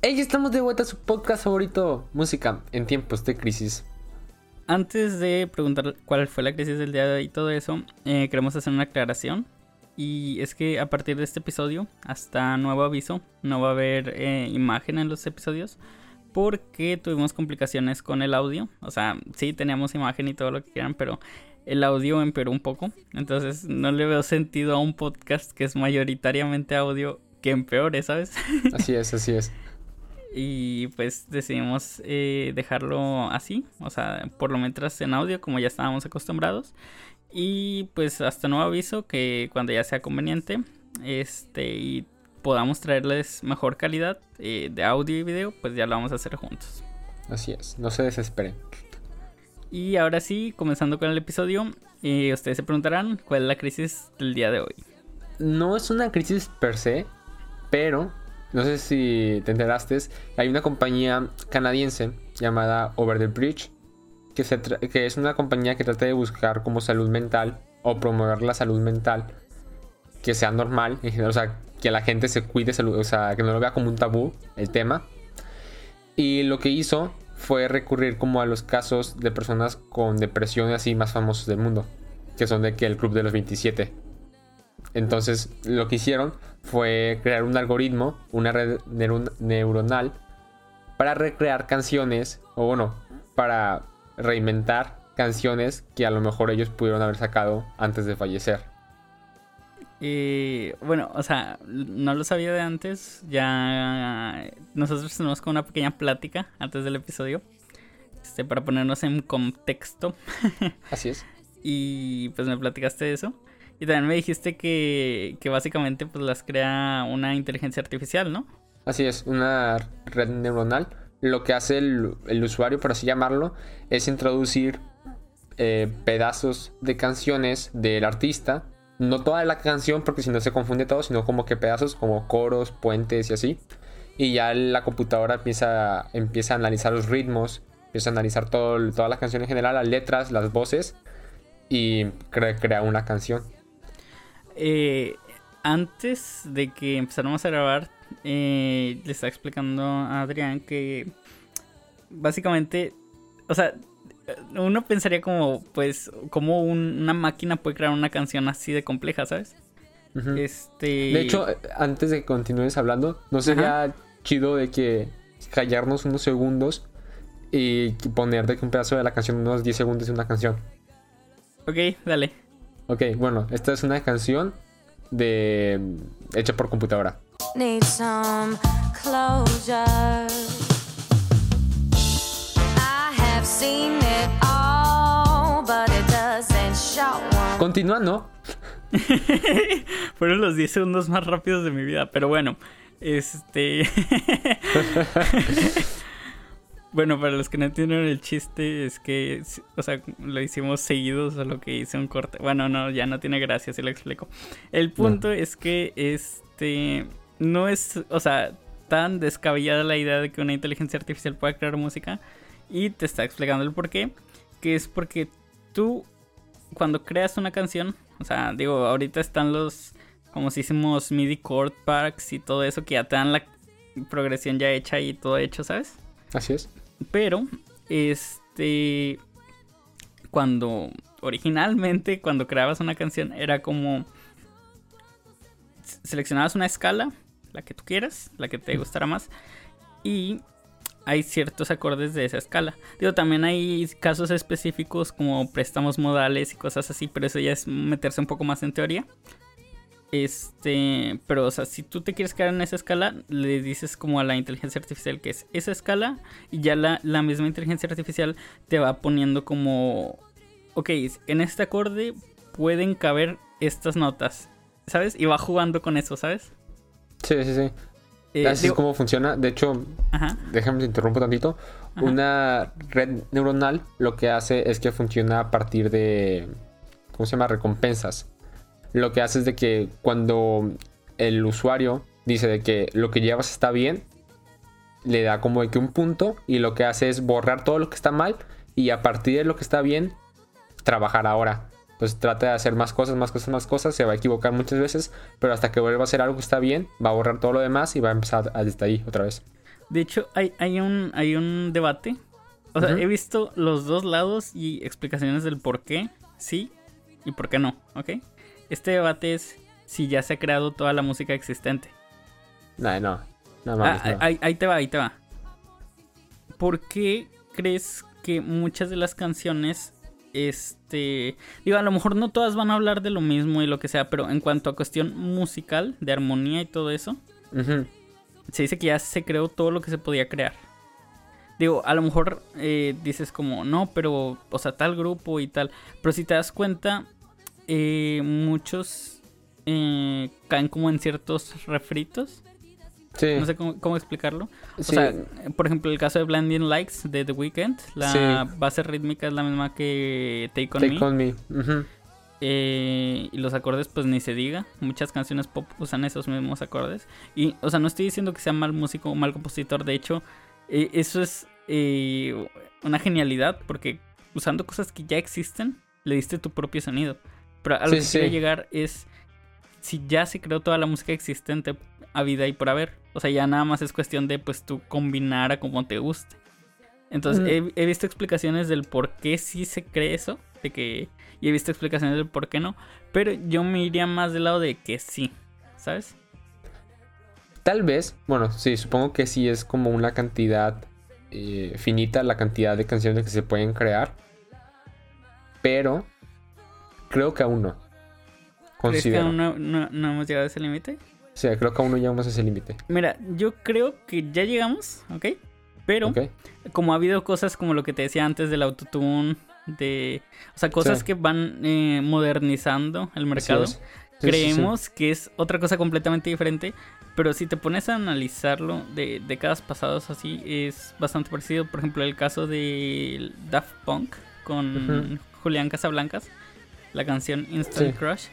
Hey, estamos de vuelta a su podcast favorito, música en tiempos de crisis. Antes de preguntar cuál fue la crisis del día de hoy y todo eso, eh, queremos hacer una aclaración. Y es que a partir de este episodio, hasta nuevo aviso, no va a haber eh, imagen en los episodios. Porque tuvimos complicaciones con el audio. O sea, sí teníamos imagen y todo lo que quieran, pero el audio empeoró un poco. Entonces no le veo sentido a un podcast que es mayoritariamente audio que empeore, ¿sabes? Así es, así es. Y pues decidimos eh, dejarlo así, o sea, por lo menos en audio como ya estábamos acostumbrados. Y pues hasta nuevo aviso que cuando ya sea conveniente, este, y podamos traerles mejor calidad eh, de audio y video, pues ya lo vamos a hacer juntos. Así es, no se desesperen. Y ahora sí, comenzando con el episodio, eh, ustedes se preguntarán cuál es la crisis del día de hoy. No es una crisis per se, pero no sé si te enteraste, hay una compañía canadiense llamada Over the Bridge, que, es una compañía que trata de buscar como salud mental o promover la salud mental que sea normal, o sea, que la gente se cuide, o sea, que no lo vea como un tabú el tema. Y lo que hizo fue recurrir como a los casos de personas con depresión así más famosos del mundo, que son de que el Club de los 27. Entonces lo que hicieron fue crear un algoritmo, una red neuronal, para recrear canciones, o bueno, para reinventar canciones que a lo mejor ellos pudieron haber sacado antes de fallecer. Y bueno, o sea, no lo sabía de antes. Ya nosotros tenemos como una pequeña plática antes del episodio. Este, para ponernos en contexto. Así es. y pues me platicaste eso. Y también me dijiste que, que básicamente pues las crea una inteligencia artificial, ¿no? Así es, una red neuronal. Lo que hace el, el usuario, por así llamarlo, es introducir eh, pedazos de canciones del artista no toda la canción porque si no se confunde todo, sino como que pedazos como coros, puentes y así. Y ya la computadora empieza, empieza a analizar los ritmos, empieza a analizar todo, toda la canción en general, las letras, las voces y crea, una canción. Eh, antes de que empezáramos a grabar, eh, le estaba explicando a Adrián que básicamente, o sea, uno pensaría como, pues, como una máquina puede crear una canción así de compleja, ¿sabes? Este. De hecho, antes de que continúes hablando, ¿no sería chido de que callarnos unos segundos y poner de que un pedazo de la canción, unos 10 segundos de una canción? Ok, dale. Ok, bueno, esta es una canción de hecha por computadora. Need some closure. Continuando. Fueron los 10 segundos más rápidos de mi vida, pero bueno, este... bueno, para los que no entienden el chiste, es que, o sea, lo hicimos seguidos a lo que hice un corte. Bueno, no, ya no tiene gracia si lo explico. El punto es que, este, no es, o sea, tan descabellada la idea de que una inteligencia artificial pueda crear música y te está explicando el por qué. Que es porque tú, cuando creas una canción, o sea, digo, ahorita están los, como si hicimos MIDI chord packs y todo eso, que ya te dan la progresión ya hecha y todo hecho, ¿sabes? Así es. Pero, este, cuando, originalmente, cuando creabas una canción, era como, seleccionabas una escala, la que tú quieras, la que te gustara más, y hay ciertos acordes de esa escala. Digo, también hay casos específicos como préstamos modales y cosas así, pero eso ya es meterse un poco más en teoría. Este, pero o sea, si tú te quieres quedar en esa escala, le dices como a la inteligencia artificial que es esa escala y ya la, la misma inteligencia artificial te va poniendo como, ok, en este acorde pueden caber estas notas, ¿sabes? Y va jugando con eso, ¿sabes? Sí, sí, sí. Eh, Así es como funciona. De hecho, déjame interrumpo tantito. Una red neuronal lo que hace es que funciona a partir de, ¿cómo se llama? Recompensas. Lo que hace es de que cuando el usuario dice de que lo que llevas está bien, le da como de que un punto y lo que hace es borrar todo lo que está mal y a partir de lo que está bien, trabajar ahora pues trata de hacer más cosas, más cosas, más cosas, se va a equivocar muchas veces, pero hasta que vuelva a hacer algo que está bien, va a borrar todo lo demás y va a empezar desde ahí otra vez. De hecho, hay, hay, un, hay un debate. O sea, he visto los dos lados y explicaciones del por qué sí y por qué no, ¿ok? Este debate es si ya se ha creado toda la música existente. No, no. No Ah, mames, no. ahí, ahí te va, ahí te va. ¿Por qué crees que muchas de las canciones, este, digo, a lo mejor no todas van a hablar de lo mismo y lo que sea, pero en cuanto a cuestión musical, de armonía y todo eso, se dice que ya se creó todo lo que se podía crear. Digo, a lo mejor eh, dices como, no, pero, o sea, tal grupo y tal. Pero si te das cuenta, eh, muchos eh, caen como en ciertos refritos. Sí. No sé cómo, cómo explicarlo. O sí. sea, por ejemplo, el caso de Blinding Lights de The Weeknd, la Sí. base rítmica es la misma que Take On Take Me. on me. Eh, y los acordes, pues ni se diga. Muchas canciones pop usan esos mismos acordes. Y, o sea, no estoy diciendo que sea mal músico o mal compositor. De hecho, eh, eso es eh, una genialidad porque usando cosas que ya existen, le diste tu propio sonido. Pero a lo Sí, que sí. quiero llegar es si ya se creó toda la música existente a vida y por haber. O sea, ya nada más es cuestión de pues tú combinar a como te guste. Entonces, Mm. he, he visto explicaciones del por qué sí se cree eso, de que y he visto explicaciones del por qué no, pero yo me iría más del lado de que sí, ¿sabes? Tal vez, bueno, sí, supongo que sí es como una cantidad eh, finita la cantidad de canciones que se pueden crear. Pero creo que aún no. ¿Crees que aún no, no- no hemos llegado a ese límite? O sea, creo que aún no llegamos a ese límite. Mira, yo creo que ya llegamos, ¿ok? Pero como ha habido cosas como lo que te decía antes del autotune, de... O sea, cosas Sí. que van eh, modernizando el mercado. Sí, sí. creemos que es otra cosa completamente diferente, pero si te pones a analizarlo de décadas pasadas así, es bastante parecido. Por ejemplo, el caso de Daft Punk con. Julián Casablancas, la canción Instant Sí. Crush.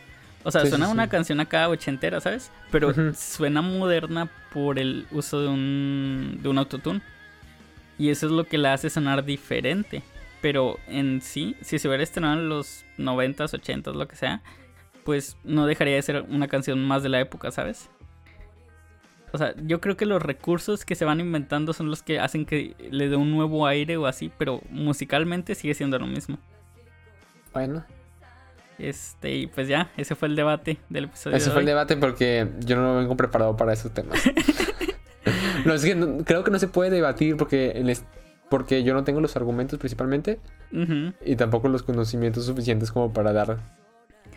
O sea, Sí, suena sí. una canción acá ochentera, ¿sabes? Pero suena moderna por el uso de un, de un autotune. Y eso es lo que la hace sonar diferente. Pero en sí, si se hubiera estrenado en los 90s, 80s, lo que sea, pues no dejaría de ser una canción más de la época, ¿sabes? O sea, yo creo que los recursos que se van inventando son los que hacen que le dé un nuevo aire o así, pero musicalmente sigue siendo lo mismo. Bueno, Este, y pues ya, ese fue el debate del episodio. ese de fue el debate porque yo no vengo preparado para esos temas. no, es que no- creo que no se puede debatir porque, porque yo no tengo los argumentos principalmente y tampoco los conocimientos suficientes como para dar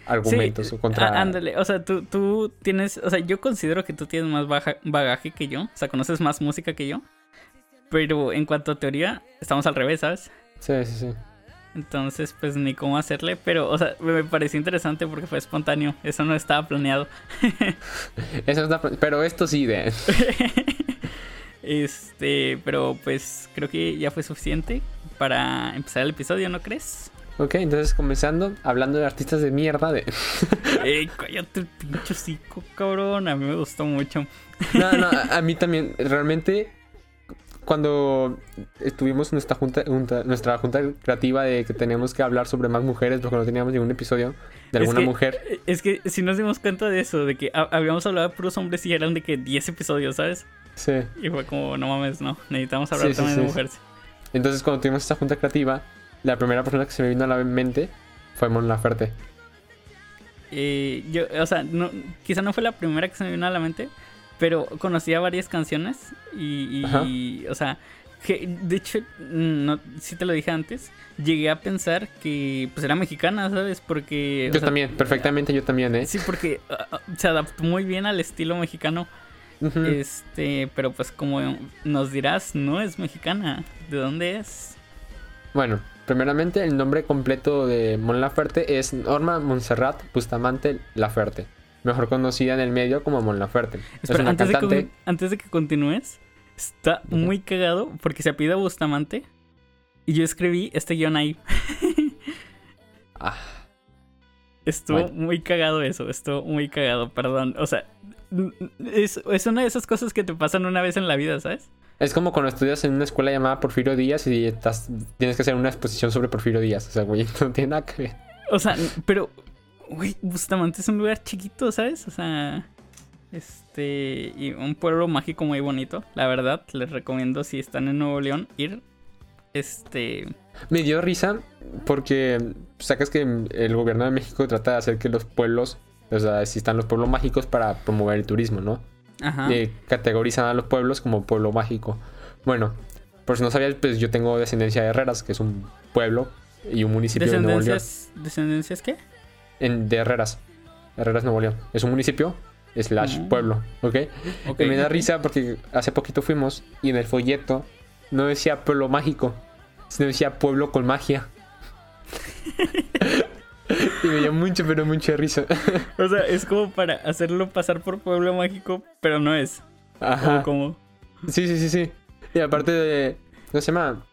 argumentos Sí, o contra. ándale, o sea, tú, tú tienes, o sea, yo considero que tú tienes más baja- bagaje que yo, o sea, conoces más música que yo, pero en cuanto a teoría, estamos al revés, ¿sabes? Sí, sí, sí. Entonces, pues ni cómo hacerle, pero, o sea, me pareció interesante porque fue espontáneo, eso no estaba planeado. Eso es la- pero esto sí de. Este, pero pues creo que ya fue suficiente para empezar el episodio, ¿no crees? Ok, entonces comenzando, hablando de artistas de mierda de. Ey, cállate el pinche hocico, cabrón, a mí me gustó mucho. No, no, a mí también. Realmente, cuando tuvimos nuestra junta, junta- nuestra junta creativa de que teníamos que hablar sobre más mujeres porque no teníamos ningún episodio de Es alguna que- mujer. Es que si nos dimos cuenta de eso, de que ha- habíamos hablado de puros hombres y eran de que 10 episodios, ¿sabes? Sí. Y fue como, no mames, no, necesitamos hablar Sí, sí, también de sí. mujeres. Entonces, cuando tuvimos esta junta creativa, la primera persona que se me vino a la mente fue Mon Laferte. Eh, yo, o sea, no, quizá no fue la primera que se me vino a la mente, pero conocía varias canciones y, y, o sea, que, de hecho, mm, no, sí te lo dije antes, llegué a pensar que pues era mexicana, ¿sabes? Porque... Yo sea, también, perfectamente yo también, ¿eh? Sí, porque ah, ah, se adaptó muy bien al estilo mexicano. Este, pero pues como nos dirás, no es mexicana. ¿De dónde es? Bueno, primeramente el nombre completo de Mon Laferte es Norma Montserrat Bustamante Laferte, mejor conocida en el medio como Mon Laferte. es Espera, antes, de que, antes de que continúes, está muy cagado porque se apida Bustamante y yo escribí este guion ahí. Ah, Estuvo Bueno. muy cagado eso, estuvo muy cagado, perdón. O sea, es, es una de esas cosas que te pasan una vez en la vida, ¿sabes? es como cuando estudias en una escuela llamada Porfirio Díaz y estás, tienes que hacer una exposición sobre Porfirio Díaz. O sea, güey, no tiene nada que ver. O sea, pero, güey, Bustamante es un lugar chiquito, ¿sabes? O sea, Este, y un pueblo mágico muy bonito, la verdad, les recomiendo si están en Nuevo León ir. Este, Me dio risa porque sacas que el gobierno de México trata de hacer que los pueblos, o sea, existan los pueblos mágicos para promover el turismo, ¿no? ajá. Y categorizan a los pueblos como pueblo mágico. Bueno, por si no sabías, pues yo tengo descendencia de Herreras, que es un pueblo y un municipio de Nuevo León. ¿Descendencias, ¿Descendencias qué? En, de Herreras. Herreras, Nuevo León. Es un municipio slash Mm. pueblo, ¿ok? Y me da risa porque hace poquito fuimos y en el folleto no decía pueblo mágico, sino decía pueblo con magia. y me dio mucho, pero mucha risa. O sea, es como para hacerlo pasar por pueblo mágico, pero no es. Ajá. Como, Sí, sí, sí, sí. Y aparte de. ¿Cómo se llama?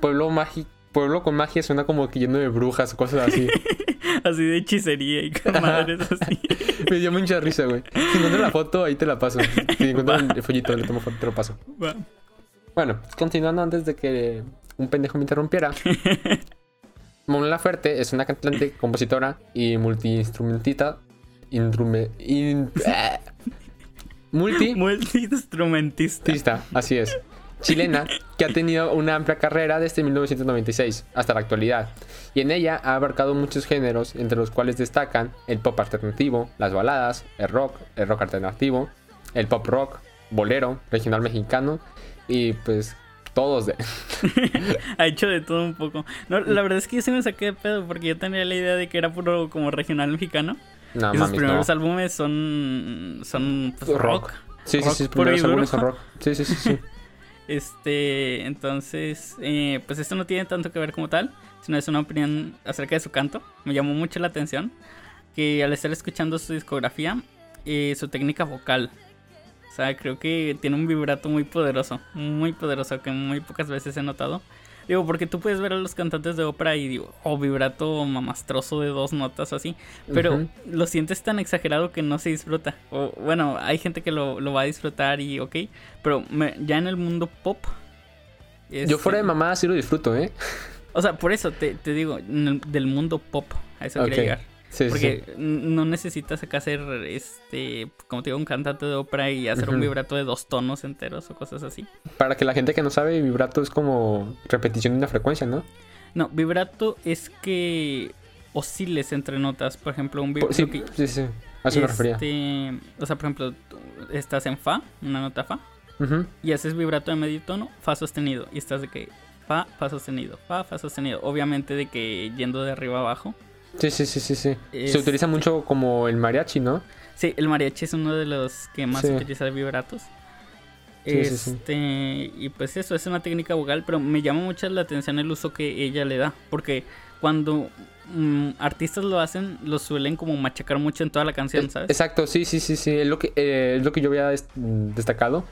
Pueblo mágico. Pueblo con magia suena como que lleno de brujas o cosas así. así de hechicería y madres así. me dio mucha risa, güey. Si encuentro la foto, ahí te la paso. Si encuentro el folleto, le tomo foto, te lo paso. Va. Bueno, continuando antes de que un pendejo me interrumpiera. Mon Laferte es una cantante, compositora y multiinstrumentista. Intrume, in- multiinstrumentista, Multiinstrumentista. así es. Chilena, que ha tenido una amplia carrera desde 1996 hasta la actualidad. Y en ella ha abarcado muchos géneros, entre los cuales destacan el pop alternativo, las baladas, el rock, el rock alternativo, el pop rock, bolero, regional mexicano y pues todos de... Ha hecho de todo un poco. No, la verdad es que yo se me saqué de pedo porque yo tenía la idea de que era puro como regional mexicano. No, y sus primeros no. álbumes son son pues, Rock. rock. Sí, sí, rock sí, sus puro y primeros álbumes son rock. Sí, sí, sí, sí. Este, entonces, eh, pues esto no tiene tanto que ver como tal, sino es una opinión acerca de su canto. Me llamó mucho la atención que al estar escuchando su discografía, eh, su técnica vocal, o sea, creo que tiene un vibrato muy poderoso, muy poderoso, que muy pocas veces he notado. Digo, porque tú puedes ver a los cantantes de ópera y digo, oh, vibrato mamastroso de dos notas o así, pero lo sientes tan exagerado que no se disfruta. O, bueno, hay gente que lo, lo va a disfrutar y ok, pero me- ya en el mundo pop. Yo este, fuera de mamá sí lo disfruto, ¿eh? O sea, por eso te, te digo, el- del mundo pop, a eso quería llegar. Sí, Porque sí. no necesitas acá ser, este, como te digo, un cantante de ópera y hacer un vibrato de dos tonos enteros o cosas así. Para que la gente que no sabe, vibrato es como repetición de una frecuencia, ¿no? No, vibrato es que osciles entre notas. Por ejemplo, un vibrato. sí, sí, sí. A eso me refería. este, O sea, por ejemplo, estás en Fa, una nota Fa, y haces vibrato de medio tono, Fa sostenido. Y estás de que Fa, Fa sostenido, Fa, Fa sostenido. Obviamente de que yendo de arriba a abajo. Sí, sí, sí, sí, sí. Se Este- utiliza mucho como el mariachi, ¿no? Sí, el mariachi es uno de los que más Sí. utiliza vibratos. Sí, sí, sí. Este, y pues eso es una técnica vocal, pero me llama mucho la atención el uso que ella le da, porque cuando mm, artistas lo hacen, lo suelen como machacar mucho en toda la canción, Eh, ¿sabes? Exacto, sí, sí, sí, sí. Es lo que, eh, es lo que yo había des- destacado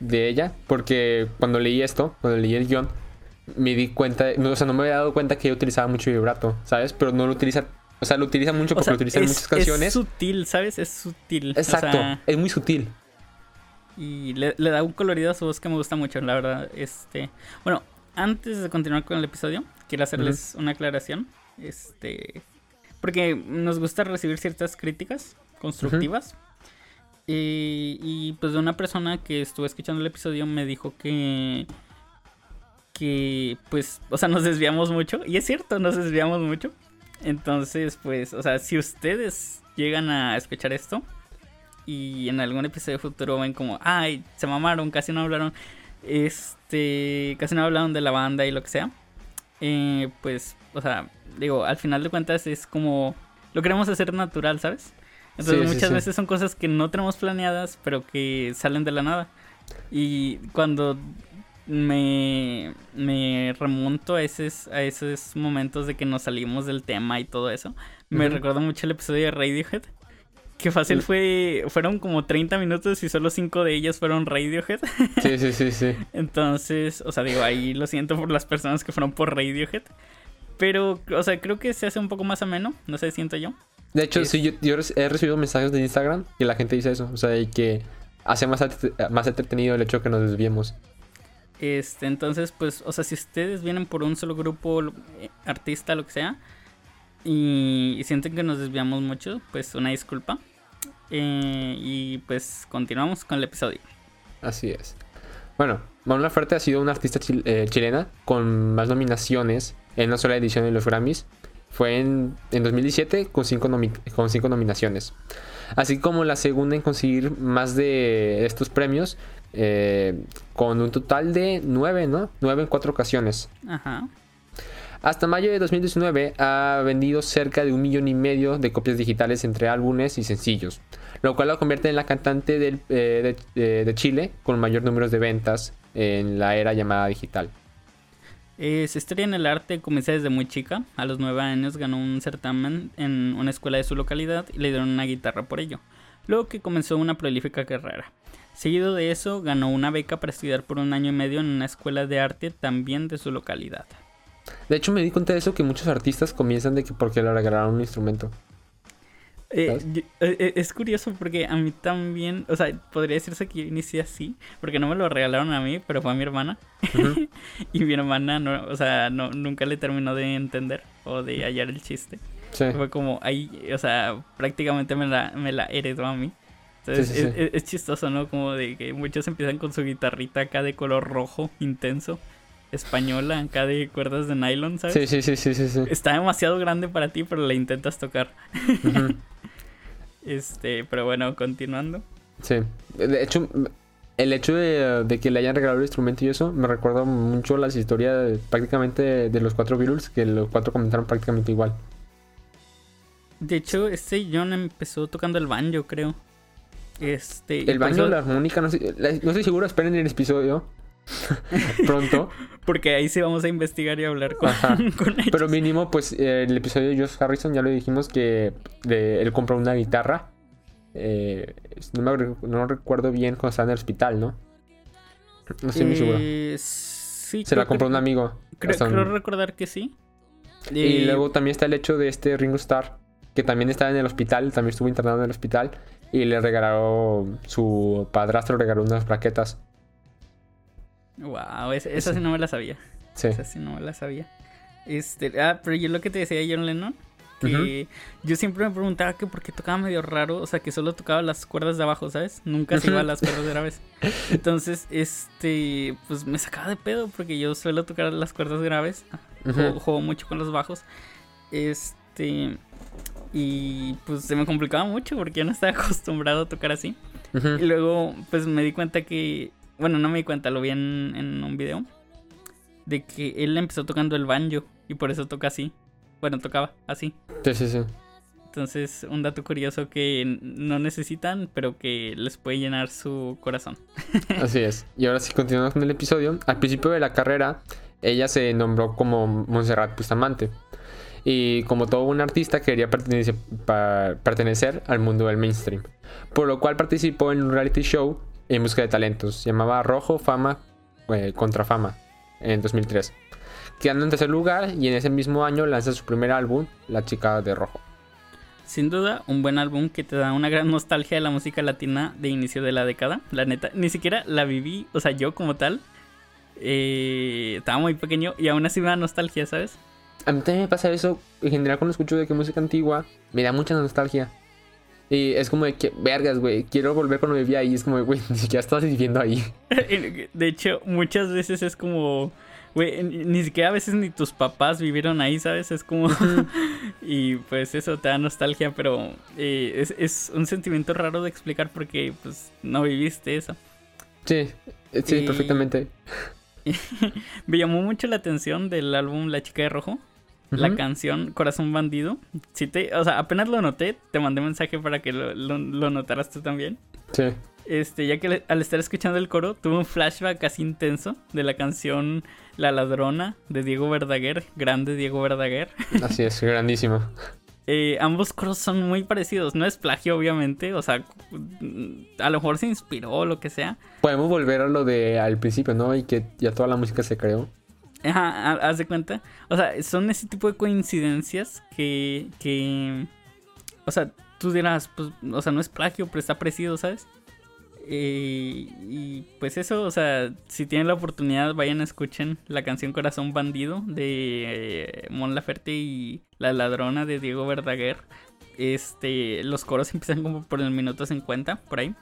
de ella. Porque cuando leí esto, cuando leí el guion, me di cuenta, o sea, no me había dado cuenta que ella utilizaba mucho vibrato, ¿sabes? Pero no lo utiliza, o sea, lo utiliza mucho O porque sea, lo utiliza en muchas canciones. Es sutil, ¿sabes? Es sutil. o Exacto, sea, es muy sutil. y le, le da un colorido a su voz que me gusta mucho, la verdad. Este, bueno, antes de continuar con el episodio, quiero hacerles una aclaración. Este, porque nos gusta recibir ciertas críticas constructivas. Y, y, pues de una persona que estuvo escuchando el episodio me dijo que que pues, o sea, nos desviamos mucho y es cierto, nos desviamos mucho. Entonces, pues, o sea, si ustedes llegan a escuchar esto y en algún episodio futuro ven como, ay, se mamaron, casi no hablaron, este, casi no hablaron de la banda y lo que sea, eh, pues, o sea, digo, al final de cuentas es como, lo queremos hacer natural, ¿sabes? Entonces Sí, sí, muchas sí. veces son cosas que no tenemos planeadas, pero que salen de la nada. Y cuando me, me remonto a esos, a esos momentos de que nos salimos del tema y todo eso, me Ujú. recuerda mucho el episodio de Radiohead. Que fácil fue, fueron como 30 minutos y solo 5 de ellos fueron Radiohead. Sí, sí, sí, sí. Entonces, o sea, digo, ahí lo siento por las personas que fueron por Radiohead. Pero, o sea, creo que se hace un poco más ameno, no sé, siento yo. De hecho, Es- sí, yo, yo he recibido mensajes de Instagram y la gente dice eso. O sea, y que hace más, más entretenido el hecho que nos desviemos. Este, entonces, pues, o sea, si ustedes vienen por un solo grupo, eh, artista, lo que sea, y, sienten que nos desviamos mucho, pues una disculpa. Eh, y pues continuamos con el episodio. Así es. Bueno, Mon Laferte ha sido una artista eh, chilena con más nominaciones en una sola edición de los Grammys. Fue en, 2017 con cinco, con cinco nominaciones. Así como la segunda en conseguir más de estos premios eh, con un total de nueve, ¿no? Nueve en cuatro ocasiones. Ajá. Hasta mayo de 2019 ha vendido cerca de un millón y medio de copias digitales entre álbumes y sencillos, lo cual la convierte en la cantante eh, de, Chile con mayor número de ventas en la era llamada digital. Eh, se estrella en el arte, comencé desde muy chica. A los nueve años ganó un certamen en una escuela de su localidad y le dieron una guitarra por ello. Luego que comenzó una prolífica carrera. Seguido de eso, ganó una beca para estudiar por un año y medio en una escuela de arte también de su localidad. De hecho, me di cuenta de eso que muchos artistas comienzan de que porque le regalaron un instrumento. Eh, eh, eh, es curioso porque a mí también, o sea, podría decirse que yo inicié así, porque no me lo regalaron a mí, pero fue a mi hermana. y mi hermana, no, o sea, no, nunca le terminó de entender o de hallar el chiste. Fue como ahí, o sea, prácticamente me la, me la heredó a mí. Entonces es, es, chistoso, ¿no? Como de que muchos empiezan con su guitarrita acá de color rojo intenso española acá de cuerdas de nylon, ¿sabes? Sí, sí, sí, sí, sí. Está demasiado grande para ti, pero la intentas tocar. este, pero bueno, continuando. Sí. De hecho, el hecho de, que le hayan regalado el instrumento y eso me recuerda mucho las historias prácticamente de, los cuatro Beatles, que los cuatro comentaron prácticamente igual. De hecho, este John empezó tocando el banjo, creo. Este, el banjo, la armónica, no, sé, no estoy seguro, esperen el episodio. pronto. Porque ahí sí vamos a investigar y hablar con, ellos. Pero mínimo, pues el episodio de Josh Harrison ya lo dijimos que él compró una guitarra. Eh, no, recuerdo bien cuando estaba en el hospital, ¿no? No estoy muy seguro. Eh, Se la compró un amigo. Creo, recordar que sí. Y eh, luego también está el hecho de este Ringo Starr, que también estaba en el hospital, también estuvo internado en el hospital. Y le regaló, su padrastro le regaló unas plaquetas Wow, esa, sí. no me la sabía. Sí. Esa sí no me la sabía. Este, ah, pero yo lo que te decía John Lennon, que yo siempre me preguntaba que por qué tocaba medio raro, o sea, que solo tocaba las cuerdas de abajo, ¿sabes? Nunca se iba a las cuerdas graves. Entonces, este, pues me sacaba de pedo porque yo suelo tocar las cuerdas graves, juego, mucho con los bajos. Este, y pues se me complicaba mucho porque yo no estaba acostumbrado a tocar así. Y luego, pues me di cuenta que bueno, no me di cuenta, lo vi en, un video. De que él empezó tocando el banjo y por eso toca así. Bueno, tocaba así. Sí, sí, sí. Entonces, un dato curioso que no necesitan, pero que les puede llenar su corazón. Así es. Y ahora sí continuamos con el episodio. Al principio de la carrera, ella se nombró como Montserrat Bustamante. Y como todo un artista quería pertenecer, pertenecer al mundo del mainstream. Por lo cual participó en un reality show en busca de talentos. Llamaba Rojo Fama eh, contra Fama en 2003. Quedando en tercer lugar y en ese mismo año lanza su primer álbum, La Chica de Rojo. Sin duda, un buen álbum que te da una gran nostalgia de la música latina de inicio de la década. La neta, ni siquiera la viví, o sea, yo como tal, eh, estaba muy pequeño y aún así me da nostalgia, ¿sabes? A mí también me pasa eso, en general cuando escucho de que música antigua, me da mucha nostalgia. Y es como de que, vergas, güey, quiero volver cuando vivía ahí. Es como, güey, ni siquiera estás viviendo ahí. De hecho, muchas veces es como, güey, ni siquiera a veces ni tus papás vivieron ahí, ¿sabes? Es como, y pues eso te da nostalgia, pero eh, es, es, un sentimiento raro de explicar porque, pues, no viviste eso. Sí, sí, perfectamente. Me llamó mucho la atención del álbum La Chica de Rojo la canción Corazón Bandido. Si te, o sea, apenas lo noté, te mandé mensaje para que lo, lo, notaras tú también. Sí. Este, ya que al estar escuchando el coro, tuve un flashback casi intenso de la canción La Ladrona de Diego Verdaguer, grande Diego Verdaguer. Así es, grandísimo. Eh, ambos coros son muy parecidos, no es plagio obviamente, o sea, a lo mejor se inspiró o lo que sea. Podemos volver a lo de al principio, ¿no? Y que ya toda la música se creó. Ajá, haz de cuenta. O sea, son ese tipo de coincidencias que, que, o sea, tú dirás, pues, o sea, no es plagio, pero está parecido, ¿sabes? Eh, y pues eso, o sea, si tienen la oportunidad, vayan a escuchen la canción Corazón Bandido de eh, Mon Laferte y La Ladrona de Diego Verdaguer. este, los coros empiezan como por el minuto 50, por ahí.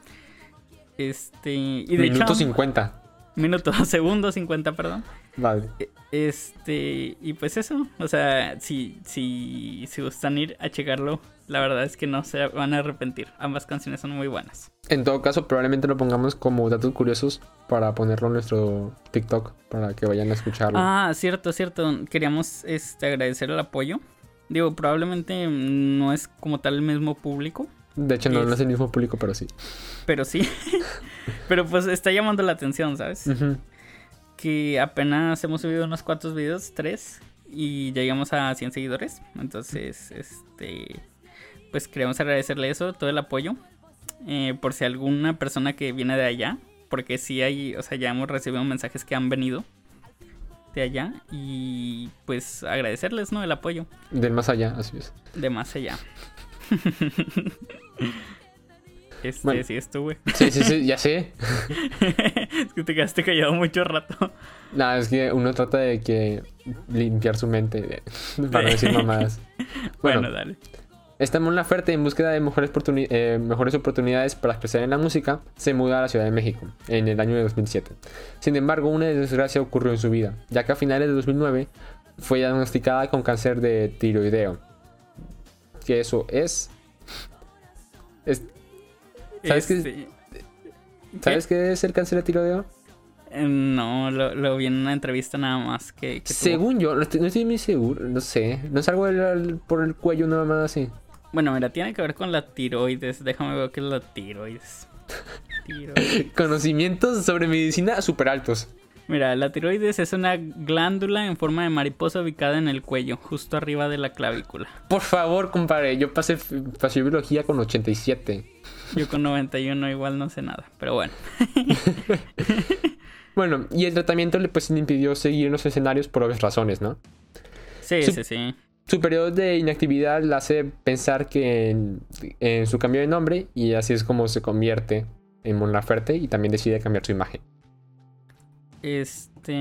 Este, y de Minuto hecho, 50. Minuto, segundo 50, perdón. Vale. E- Este, y pues eso, o sea, si, si, si gustan ir a checarlo, la verdad es que no se van a arrepentir. Ambas canciones son muy buenas. En todo caso, probablemente lo pongamos como datos curiosos para ponerlo en nuestro TikTok para que vayan a escucharlo. Ah, cierto, cierto. Queríamos este, agradecer el apoyo. Digo, probablemente no es como tal el mismo público, de hecho, no, es- no es el mismo público, pero sí. pero sí. pero pues está llamando la atención, ¿sabes? Ujú. Que apenas hemos subido unos cuantos videos, tres, y llegamos a 100 seguidores. Entonces, este, pues queremos agradecerle eso, todo el apoyo. Eh, por si alguna persona que viene de allá, porque sí hay, o sea, ya hemos recibido mensajes que han venido de allá y pues agradecerles, ¿no? El apoyo Del más allá, así es. de más allá. Este, Bueno. sí estuve. Sí, sí, sí, ya sé. es que te quedaste callado mucho rato. Nada, es que uno trata de que limpiar su mente para no decir mamadas. Bueno, Bueno, dale. esta Mon Laferte, en búsqueda de mejores, oportuni- eh, mejores oportunidades para expresar en la música, se muda a la Ciudad de México en el año de 2007. Sin embargo, una desgracia ocurrió en su vida, ya que a finales de 2009 fue diagnosticada con cáncer de tiroideo. Que eso es... es- ¿Sabes qué- Este, ¿Sabes qué es el cáncer de tiroideo? eh, No, lo, lo vi en una entrevista nada más que, que tuvo. Según yo, no estoy, no estoy muy seguro, no sé. No es algo del- por el cuello nada más así. Bueno, mira, tiene que ver con la tiroides. Déjame ver qué es la tiroides. Tiroides. Conocimientos sobre medicina súper altos. Mira, la tiroides es una glándula en forma de mariposa ubicada en el cuello, justo arriba de la clavícula. Por favor, compadre, yo pasé, pasé biología con 87. Yo con 91 igual no sé nada, pero bueno. Bueno, y el tratamiento le, pues, le impidió seguir en los escenarios por obvias razones, ¿no? Sí, sí, sí. Su periodo de inactividad le hace pensar que en, en su cambio de nombre y así es como se convierte en Mon Laferte y también decide cambiar su imagen. Este.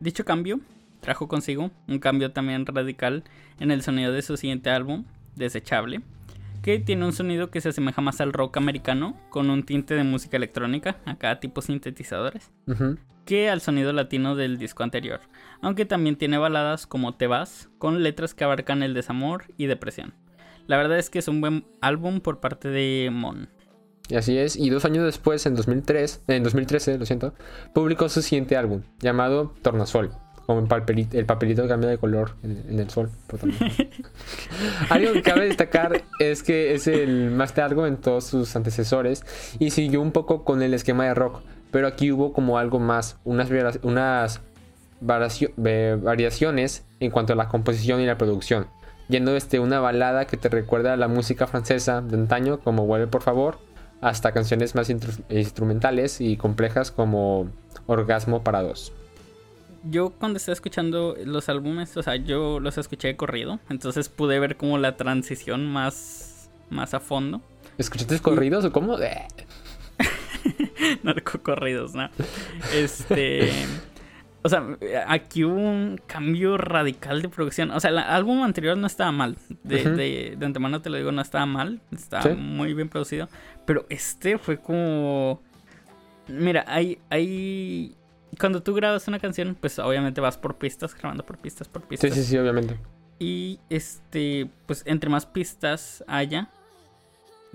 Dicho cambio trajo consigo un cambio también radical en el sonido de su siguiente álbum, Desechable, que tiene un sonido que se asemeja más al rock americano, con un tinte de música electrónica, acá tipo sintetizadores, que al sonido latino del disco anterior, aunque también tiene baladas como Te vas, con letras que abarcan el desamor y depresión. La verdad es que es un buen álbum por parte de Mon. Y así es, y dos años después, en 2003, en 2013, lo siento, publicó su siguiente álbum, llamado Tornasol, como el papelito, el papelito cambia de color en, en el sol. Algo que cabe destacar es que es el más largo en todos sus antecesores y siguió un poco con el esquema de rock, pero aquí hubo como algo más, unas, unas variaciones en cuanto a la composición y la producción, yendo desde una balada que te recuerda a la música francesa de antaño como Vuelve por favor, hasta canciones más instrumentales y complejas como Orgasmo para dos. Yo cuando estaba escuchando los álbumes, o sea, yo los escuché de corrido, entonces pude ver como la transición más, más a fondo. ¿Escuchaste corridos o cómo? Eh, Narcocorridos, ¿no? Este. O sea, aquí hubo un cambio radical de producción. O sea, el álbum anterior no estaba mal. De, de, de antemano te lo digo, no estaba mal. Estaba Sí. muy bien producido. Pero este fue como. Mira, hay. hay... Cuando tú grabas una canción, pues obviamente vas por pistas, grabando por pistas, por Sí, pistas. sí, sí, obviamente. Y este, pues entre más pistas haya,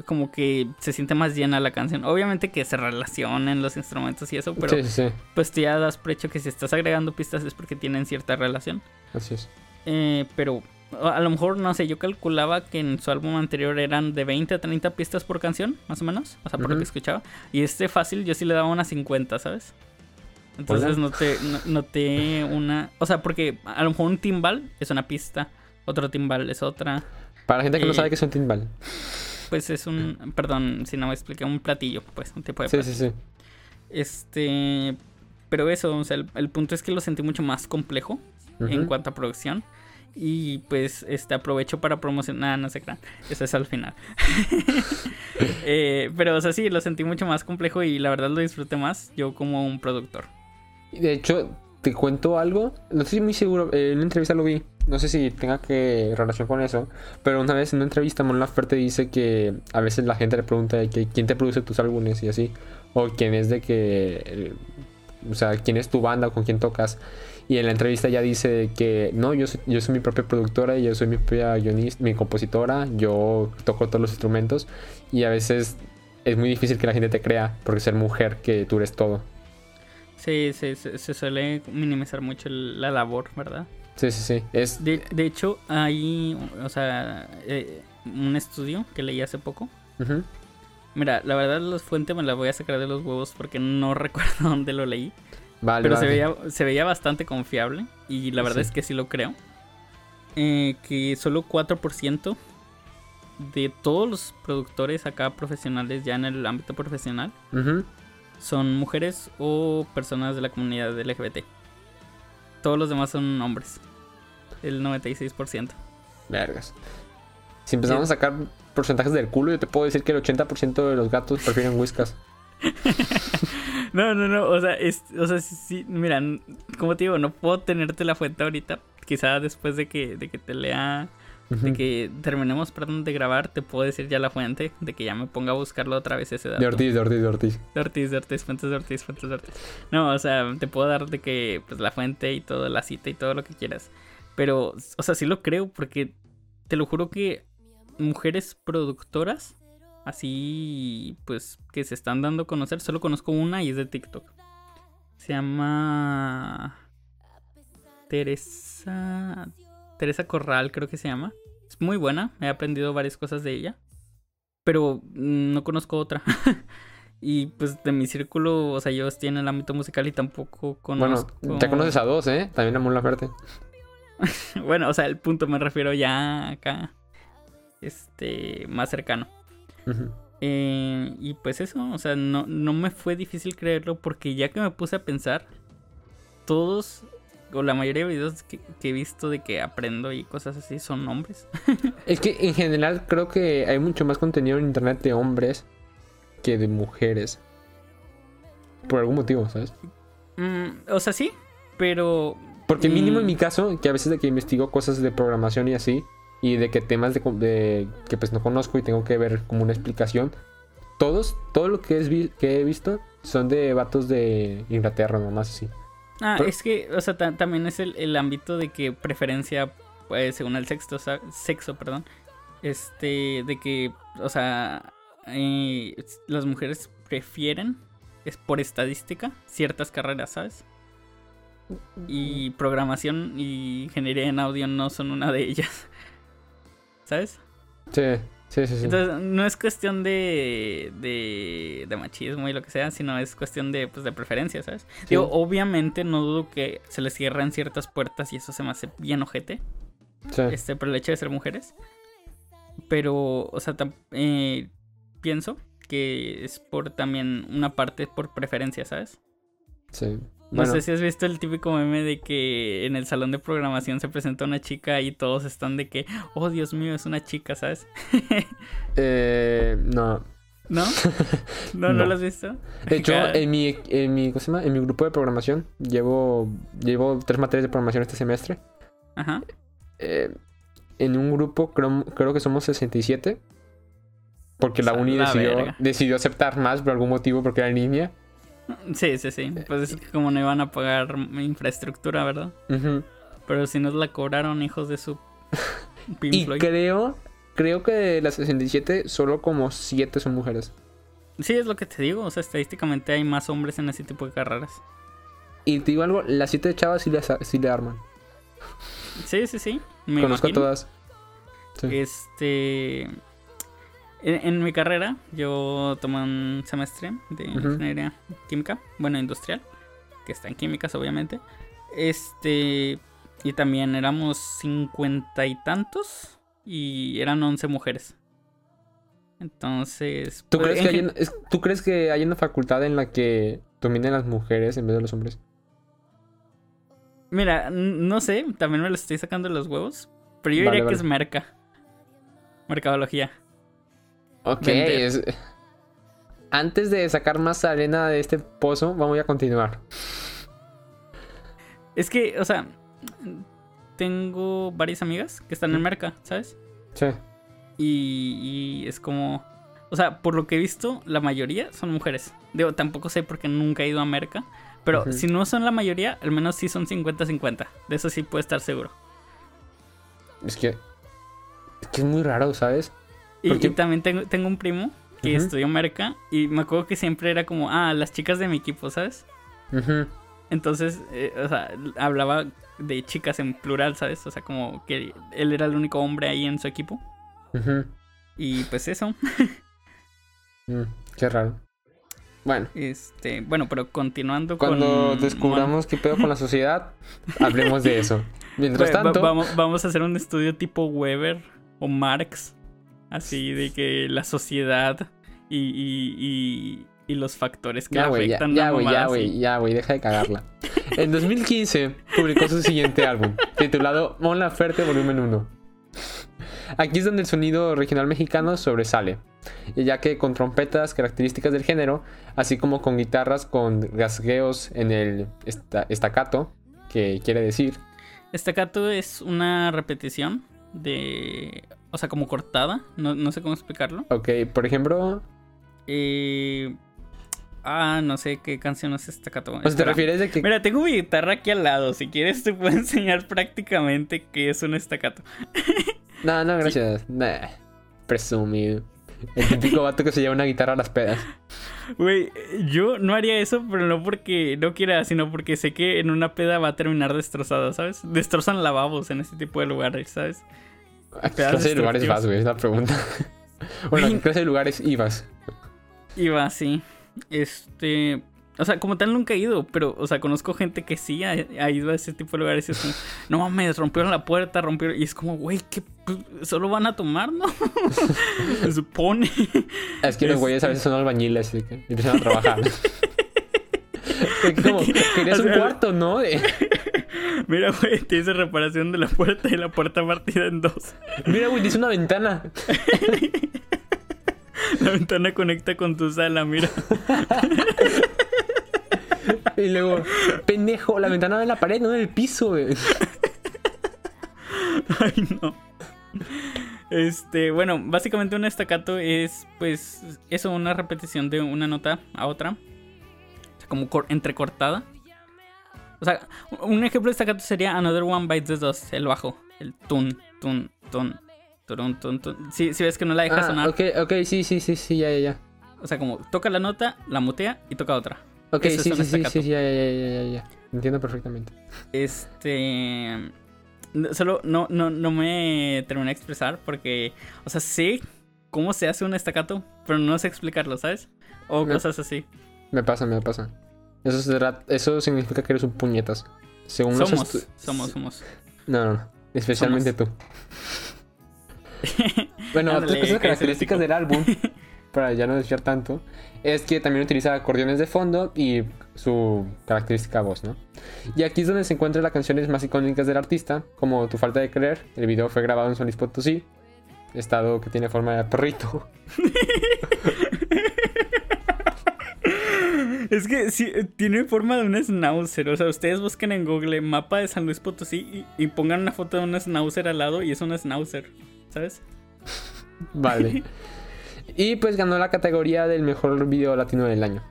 como que se siente más llena la canción. Obviamente que se relacionen los instrumentos y eso, pero Sí, sí, sí. pues tú ya das por hecho que si estás agregando pistas es porque tienen cierta relación. Así es. Eh, pero a lo mejor, no sé, yo calculaba que en su álbum anterior eran de 20 a 30 pistas por canción, más o menos. O sea, por lo que escuchaba. Y este fácil yo sí le daba unas 50, ¿sabes? Entonces Hola. noté, no- noté una... O sea, porque a lo mejor un timbal es una pista, otro timbal es otra. Para la gente que no Eh, sabe que es un timbal. Pues es un... Perdón, si no me expliqué, un platillo, pues, un tipo de Sí, platillo. sí, sí. Este... Pero eso, o sea, el, el punto es que lo sentí mucho más complejo en cuanto a producción. Y pues este aprovecho para promocionar, no sé qué, eso es al final. Eh, pero o sea, sí, lo sentí mucho más complejo y la verdad lo disfruté más yo como un productor. De hecho, te cuento algo. No estoy muy seguro. eh, en una entrevista lo vi. no sé si tenga que relación con eso, pero una vez en una entrevista Mon Laferte dice que a veces la gente le pregunta de que quién te produce tus álbumes y así, o quién es de que, eh, o sea, quién es tu banda o con quién tocas. Y en la entrevista ya dice que no, yo soy, yo soy mi propia productora, y yo soy mi propia guionista, mi compositora, yo toco todos los instrumentos y a veces es muy difícil que la gente te crea porque ser mujer que tú eres todo. Sí, sí, se, se suele minimizar mucho el- la labor, ¿verdad? Sí, sí, sí. Es, De, de hecho, hay, o sea, eh, un estudio que leí hace poco. Ujú. Mira, la verdad la fuente me la voy a sacar de los huevos porque no recuerdo dónde lo leí. Vale, Pero se vale. veía, se veía bastante confiable y la verdad Sí. es que sí lo creo. Eh, que solo 4% de todos los productores acá profesionales ya en el ámbito profesional Ujú. Son mujeres o personas de la comunidad LGBT. Todos los demás son hombres. El 96%. Vergas. Si empezamos a sacar porcentajes del culo, yo te puedo decir que el 80% de los gatos prefieren whiskas. No, no, no, o sea, es, o sea, sí, sí, mira, como te digo, no puedo tenerte la fuente ahorita. Quizá después de que, de que te lea, de que terminemos, perdón, de grabar, te puedo decir ya la fuente, de que ya me ponga a buscarlo otra vez ese dato. De Ortiz, de Ortiz, de Ortiz. De Ortiz, de Ortiz, fuentes de Ortiz, fuentes de Ortiz. No, o sea, te puedo dar de que, pues, la fuente y todo, la cita y todo lo que quieras. Pero, o sea, sí lo creo porque te lo juro que mujeres productoras, así, pues, que se están dando a conocer, solo conozco una y es de TikTok. Se llama... Teresa... Teresa Corral, creo que se llama. Es muy buena, he aprendido varias cosas de ella. Pero no conozco otra. y pues de mi círculo, o sea, yo estoy en el ámbito musical y tampoco Bueno, conozco. te conoces a dos, ¿eh? También a Mon Laferte. Bueno, o sea, el punto me refiero ya acá. Este, más cercano. Ujú. Eh, y pues eso, o sea, no, no me fue difícil creerlo porque ya que me puse a pensar, todos, o la mayoría de videos que, que he visto de que aprendo y cosas así son hombres. Es que en general creo que hay mucho más contenido en internet de hombres que de mujeres. Por algún motivo, ¿sabes? Mm, o sea, sí, pero... Porque mínimo Mm. en mi caso, que a veces de que investigo cosas de programación y así, y de que temas de, que pues no conozco y tengo que ver como una explicación, todos, todo lo que, es que he visto son de vatos de Inglaterra, nomás así. Ah, Pero- es que, o sea, ta- también es el, el ámbito de que preferencia, pues, según el sexo, sa- sexo, perdón, este, de que, o sea, eh, las mujeres prefieren, es por estadística, ciertas carreras, ¿sabes? Y programación y ingeniería en audio no son una de ellas, ¿sabes? Sí, sí, sí. sí. Entonces, no es cuestión de, de, de machismo y lo que sea, sino es cuestión de, pues, de preferencia, ¿sabes? Sí. Digo, obviamente no dudo que se les cierran ciertas puertas y eso se me hace bien ojete, Sí. este, por el hecho de ser mujeres. Pero, o sea, eh, pienso que es por también una parte por preferencia, ¿sabes? sí. No Bueno, sé si has visto el típico meme de que en el salón de programación se presenta una chica y todos están de que, oh Dios mío, es una chica, ¿sabes? eh, no. ¿No? ¿No, no, No. lo has visto? De hecho, en mi, en mi, ¿cómo se llama? En mi grupo de programación llevo, llevo tres materias de programación este semestre. Ajá. Eh, en un grupo creo, creo que somos 67. Porque la O sea, uni la decidió, verga. decidió aceptar más por algún motivo porque era línea. Sí, sí, sí. Pues es que como no iban a pagar infraestructura, ¿verdad? Pero si nos la cobraron, hijos de su Pink Y Floyd. creo, creo que de las 67 solo como 7 son mujeres. Sí, es lo que te digo. O sea, estadísticamente hay más hombres en ese tipo de carreras. Y te digo algo, las 7 chavas sí le, sí le arman. Sí, sí, sí. Me Conozco imagino. a todas. Sí. Este. En, en mi carrera, yo tomé un semestre de ingeniería química, bueno, industrial, que está en químicas, obviamente. Este. Y también éramos cincuenta y tantos, y eran once mujeres. Entonces. ¿Tú, pues, crees en que hay, en- es- ¿Tú crees que hay una facultad en la que dominen las mujeres en vez de los hombres? Mira, no sé, también me lo estoy sacando de los huevos, pero yo Vale, diría que es merca. Mercadología. Ok, es- antes de sacar más arena de este pozo, vamos a continuar. Es que, o sea, tengo varias amigas que están en Merca, ¿sabes? Sí. Y, y es como. O sea, por lo que he visto, la mayoría son mujeres. Digo, tampoco sé porque nunca he ido a Merca. Pero si no son la mayoría, al menos sí son 50-50. De eso sí puedo estar seguro. Es que. Es que es muy raro, ¿sabes? Y, y también tengo, tengo un primo que estudió Merca. Y me acuerdo que siempre era como, ah, las chicas de mi equipo, ¿sabes? Entonces, eh, o sea, hablaba de chicas en plural, ¿sabes? O sea, como que él era el único hombre ahí en su equipo. Y pues eso. Mm, qué raro. Bueno, Este, bueno, pero continuando cuando con. descubramos qué pedo con la sociedad, hablemos de eso. Mientras Va- va- tanto, vamos, vamos a hacer un estudio tipo Weber o Marx. Así de que la sociedad y, y, y, y los factores que ya, ya, afectan. ya, una güey, ya, güey, ya, güey, deja de cagarla. En 2015 publicó su siguiente álbum, titulado Mon Laferte Volumen 1. Aquí es donde el sonido regional mexicano sobresale, ya que con trompetas características del género, así como con guitarras con rasgueos en el esta- estacato, que quiere decir, Staccato es una repetición de. O sea, como cortada. No, no sé cómo explicarlo. ok, por ejemplo, Eh, ah, no sé qué canción es Staccato. o sea, te refieres de que... Mira, tengo mi guitarra aquí al lado. Si quieres, te puedo enseñar prácticamente qué es un staccato. No, no, gracias. Nah, presumido. El típico vato que se lleva una guitarra a las pedas. Güey, yo no haría eso, pero no porque no quiera, sino porque sé que en una peda va a terminar destrozada, ¿sabes? Destrozan lavabos en ese tipo de lugares, ¿sabes? ¿A qué clase de lugares vas, güey? Es la pregunta. bueno, ¿a qué clase de lugares ibas? Y va así. Este. O sea, como tal nunca he ido, pero, o sea, conozco gente que sí ha, ha ido a ese tipo de lugares y es como, no mames, rompieron la puerta, rompieron. Y es como, güey, que solo van a tomar, ¿no? Se supone. Es que los güeyes a veces son albañiles y empiezan a trabajar. Como, querías O un cuarto, ¿no? De- Mira, güey, te hice reparación de la puerta y la puerta partida en dos. Mira, güey, dice una ventana. La ventana conecta con tu sala, mira. Y luego, pendejo, la ventana en la pared, no en el piso, güey. Ay, no. Este, bueno, básicamente un estacato es, pues, eso, una repetición de una nota a otra. Como cor- entrecortada. O sea, un ejemplo de estacato sería Another One Bites the Dust, el bajo. El tun, tun, tun, turun, tun, tun. Si ves que no la deja Ah, sonar. ok, ok, sí, sí, sí, sí, ya, ya, ya. O sea, como toca la nota, la mutea y toca otra. Ok, Eso sí, sí, sí, staccato. sí, ya, ya, ya, ya, ya. Entiendo perfectamente. Este. Solo no, no, no me terminé de expresar porque, o sea, sé cómo se hace un estacato, pero no sé explicarlo, ¿sabes? O No. cosas así. Me pasa, me pasa. Eso, será- eso significa que eres un puñetas. Según los Somos, estu- somos, somos. No, no, no. Especialmente tú. Bueno, que es características del álbum, para ya no desviar tanto, es que también utiliza acordeones de fondo y su característica voz, ¿no? Y aquí es donde se encuentran las canciones más icónicas del artista, como Tu falta de creer. El video fue grabado en San Luis Potosí, estado que tiene forma de perrito. Es que sí, eh, tiene forma de un schnauzer. O sea, ustedes busquen en Google mapa de San Luis Potosí y, y pongan una foto de un schnauzer al lado y es un schnauzer, ¿sabes? Vale. y pues ganó la categoría del mejor video latino del año.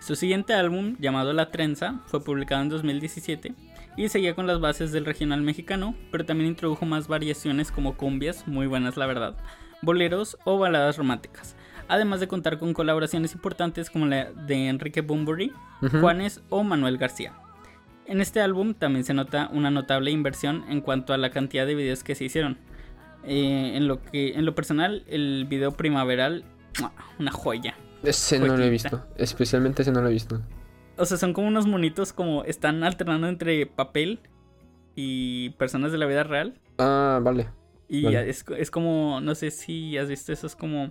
Su siguiente álbum, llamado La Trenza, fue publicado en 2017 y seguía con las bases del regional mexicano, pero también introdujo más variaciones como cumbias, muy buenas la verdad, boleros o baladas románticas, además de contar con colaboraciones importantes como la de Enrique Bunbury. Juanes o Manuel García. En este álbum también se nota una notable inversión en cuanto a la cantidad de videos que se hicieron. Eh, en, lo que, en lo personal, el video primaveral, una joya. Ese no lo he visto. Especialmente ese no lo he visto. O sea, son como unos monitos como están alternando entre papel y personas de la vida real. Ah, vale. Y Vale. es, es como, no sé si has visto esos como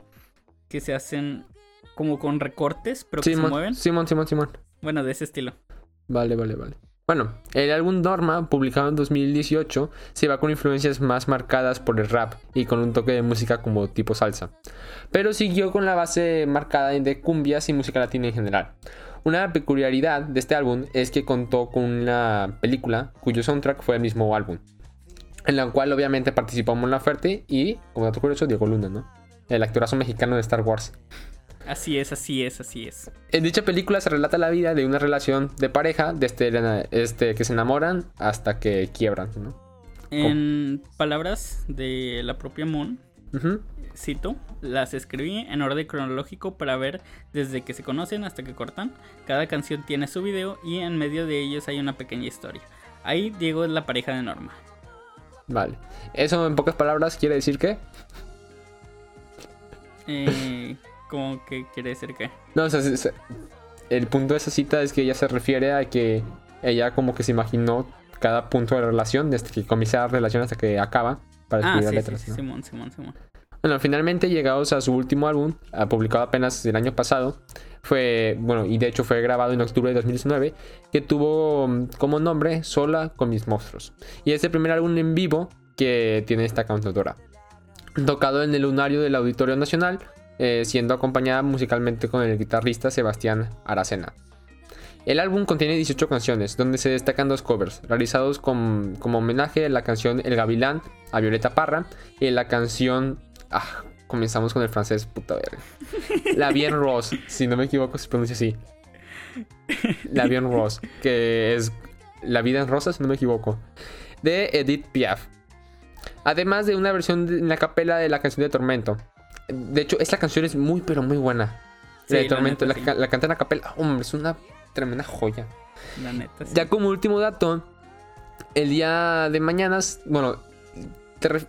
que se hacen como con recortes, pero que se mueven. Simón, Simón, Simón. Bueno, de ese estilo. Vale, vale, vale. Bueno, Bueno, el álbum Norma, publicado en 2018, se va con influencias más marcadas por el rap y con un toque de música como tipo salsa. Pero siguió con la base marcada de cumbias y música latina en general. Una peculiaridad de este álbum es que contó con una película cuyo soundtrack fue el mismo álbum, en la cual obviamente participó Mon Laferte y, como dato curioso, Diego Luna, ¿no? El actorazo mexicano de Star Wars. Así es, así es, así es. En dicha película se relata la vida de una relación de pareja, de este, este que se enamoran hasta que quiebran, ¿no? En palabras de la propia Moon, cito, las escribí en orden cronológico para ver desde que se conocen hasta que cortan. Cada canción tiene su video y en medio de ellos hay una pequeña historia. Ahí Diego es la pareja de Norma. Vale. Eso en pocas palabras quiere decir que... Eh, como que quiere decir que... No, o sea, el punto de esa cita es que ella se refiere a que ella como que se imaginó cada punto de la relación, desde que comienza la relación hasta que acaba, para escribir ah, sí, letras. Sí, Simón, Simón, Simón. Bueno, finalmente llegados a su último álbum, publicado apenas el año pasado, fue, bueno, y de hecho fue grabado en octubre de 2019, que tuvo mm, como nombre Sola con mis monstruos. Y es el primer álbum en vivo que tiene esta cantautora. Tocado en el lunario del Auditorio Nacional, eh, siendo acompañada musicalmente con el guitarrista Sebastián Aracena. El álbum contiene 18 canciones, donde se destacan dos covers, realizados como homenaje a la canción El Gavilán a Violeta Parra y la canción... Ah, comenzamos con el francés, puta verga. La Bien Rose, si no me equivoco se pronuncia así. La Bien Rose, que es La vida en rosa, si no me equivoco. De Edith Piaf. Además de una versión en la capela de la canción de Tormento, de hecho, esta canción es muy, pero muy buena. la de Tormento, la, la, canta en la capela. Hombre, es una tremenda joya. La neta, Ya como último dato, el día de mañana, bueno,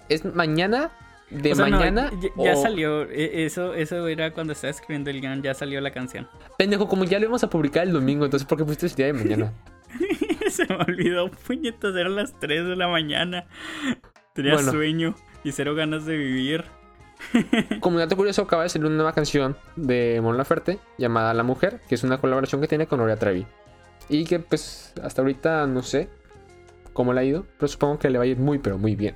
es mañana de mañana. ya, salió, e, eso, eso era cuando estaba escribiendo el guion, ya salió la canción. Pendejo, como ya lo íbamos a publicar el domingo, entonces ¿por qué pusiste el día de mañana? Se me olvidó, puñetas, eran las 3 de la mañana. Tenía sueño y cero ganas de vivir. Como dato curioso, acaba de salir una nueva canción de Mon Laferte llamada La Mujer, que es una colaboración que tiene con Gloria Trevi. Y que, pues, hasta ahorita no sé cómo le ha ido, pero supongo que le va a ir muy, pero muy bien.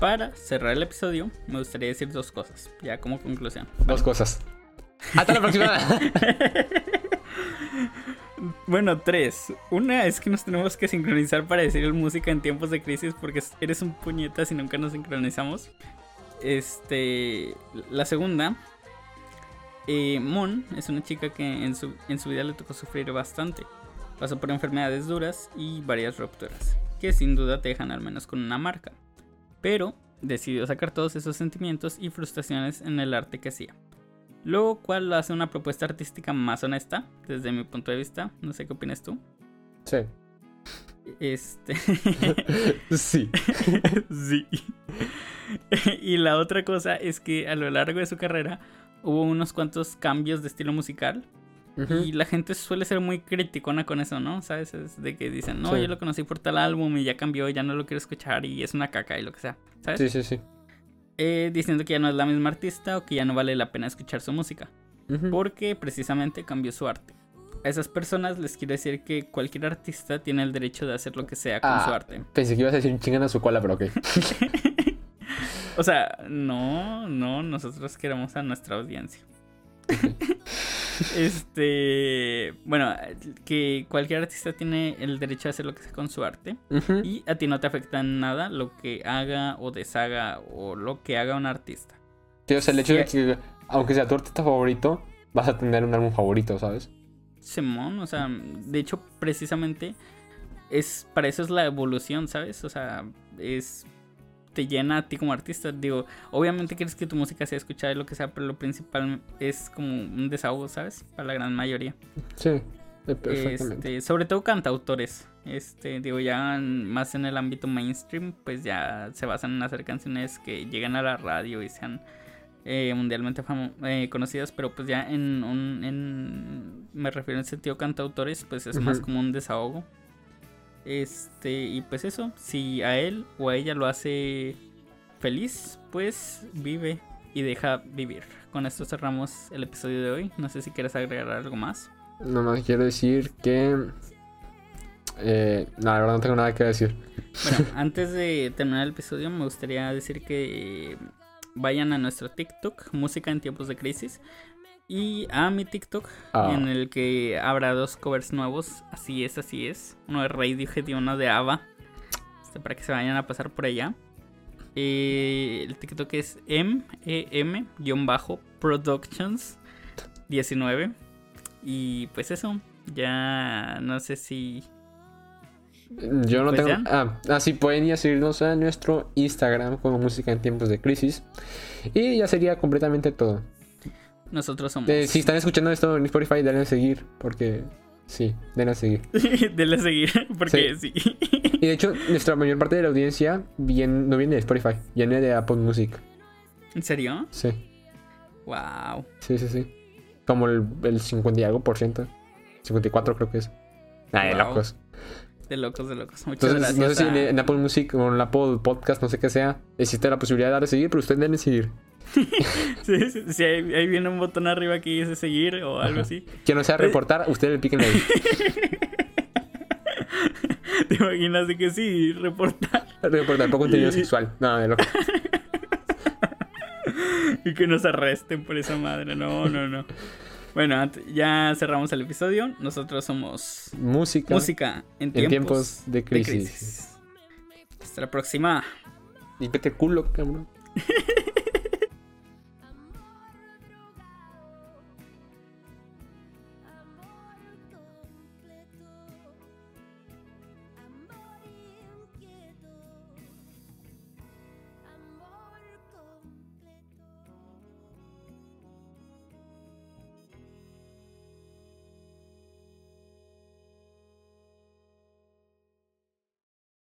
Para cerrar el episodio, me gustaría decir dos cosas, ya como conclusión. Dos cosas. Hasta la próxima. Bueno, tres. Una es que nos tenemos que sincronizar para decir música en tiempos de crisis porque eres un puñeta si nunca nos sincronizamos. Este, la segunda, eh, Mon es una chica que en su, en su vida le tocó sufrir bastante. Pasó por enfermedades duras y varias rupturas, que sin duda te dejan al menos con una marca. Pero decidió sacar todos esos sentimientos y frustraciones en el arte que hacía. Lo cual hace una propuesta artística más honesta, desde mi punto de vista. No sé qué opinas tú. Sí. Este. sí. sí. y la otra cosa es que a lo largo de su carrera hubo unos cuantos cambios de estilo musical. Y la gente suele ser muy criticona con eso, ¿no? ¿Sabes? de que dicen, no, yo lo conocí por tal álbum y ya cambió, ya no lo quiero escuchar y es una caca y lo que sea. ¿Sabes? Sí, sí, sí. Eh, diciendo que ya no es la misma artista o que ya no vale la pena escuchar su música. Porque precisamente cambió su arte. A esas personas les quiero decir que cualquier artista tiene el derecho de hacer lo que sea con su ah, arte. Pensé que ibas a decir chingan a su cola, pero ok. O sea, no, no, nosotros queremos a nuestra audiencia. este, bueno, que cualquier artista tiene el derecho a hacer lo que sea con su arte y a ti no te afecta en nada lo que haga o deshaga o lo que haga un artista. Sí, o sea, el hecho de que aunque sea tu artista favorito, vas a tener un álbum favorito, ¿sabes? Simón, o sea, de hecho, precisamente es para eso es la evolución, ¿sabes? O sea, es te llena a ti como artista. Digo, obviamente quieres que tu música sea escuchada y lo que sea, pero lo principal es como un desahogo, ¿sabes? Para la gran mayoría. Sí, este, sobre todo cantautores. Este, digo, ya más en el ámbito mainstream, pues ya se basan en hacer canciones que lleguen a la radio y sean eh, mundialmente eh, conocidas, pero pues ya en un, en, me refiero en sentido cantautores, pues es más como un desahogo. Este, y pues eso, si a él o a ella lo hace feliz, pues vive y deja vivir. Con esto cerramos el episodio de hoy. No sé si quieres agregar algo más. Nomás quiero decir que Eh, no, la verdad no tengo nada que decir. Bueno, antes de terminar el episodio, me gustaría decir que vayan a nuestro TikTok, Música en Tiempos de Crisis, y a mi TikTok, Ah. en el que habrá dos covers nuevos. Así es, así es. Uno de Radiohead y uno de ABBA. Este, para que se vayan a pasar por allá. Eh, el TikTok es E MEM-Productions 19. Y pues eso. Ya no sé si Yo no Pues tengo. Ah, así pueden ir a seguirnos a nuestro Instagram como Música en Tiempos de Crisis. Y ya sería completamente todo. Nosotros somos. Si están escuchando esto en Spotify, denle a seguir. Porque sí, denle a seguir. Denle a seguir, porque sí. Y de hecho, nuestra mayor parte de la audiencia bien, no viene de Spotify, viene de Apple Music. ¿En serio? Sí, Wow. sí, sí, sí. Como el, el 50 y algo por ciento. 54 creo que es. Nah, de Wow. locos. De locos, de locos. Muchas Entonces, gracias. no sé si en, en Apple Music o en Apple Podcast, no sé qué sea, existe la posibilidad de darle a seguir, pero ustedes denle a seguir. Sí, sí, sí, ahí, ahí viene un botón arriba que dice seguir o algo Ajá. así. Que no sea reportar, ustedes le piquen ahí. ¿Te imaginas de que sí? Reportar Reportar por contenido sexual. No, de loco. y que nos arresten por esa madre. No, no, no. Bueno, ya cerramos el episodio. Nosotros somos Música. música en en tiempos, de crisis. Hasta la próxima. Límpiate el culo, cabrón.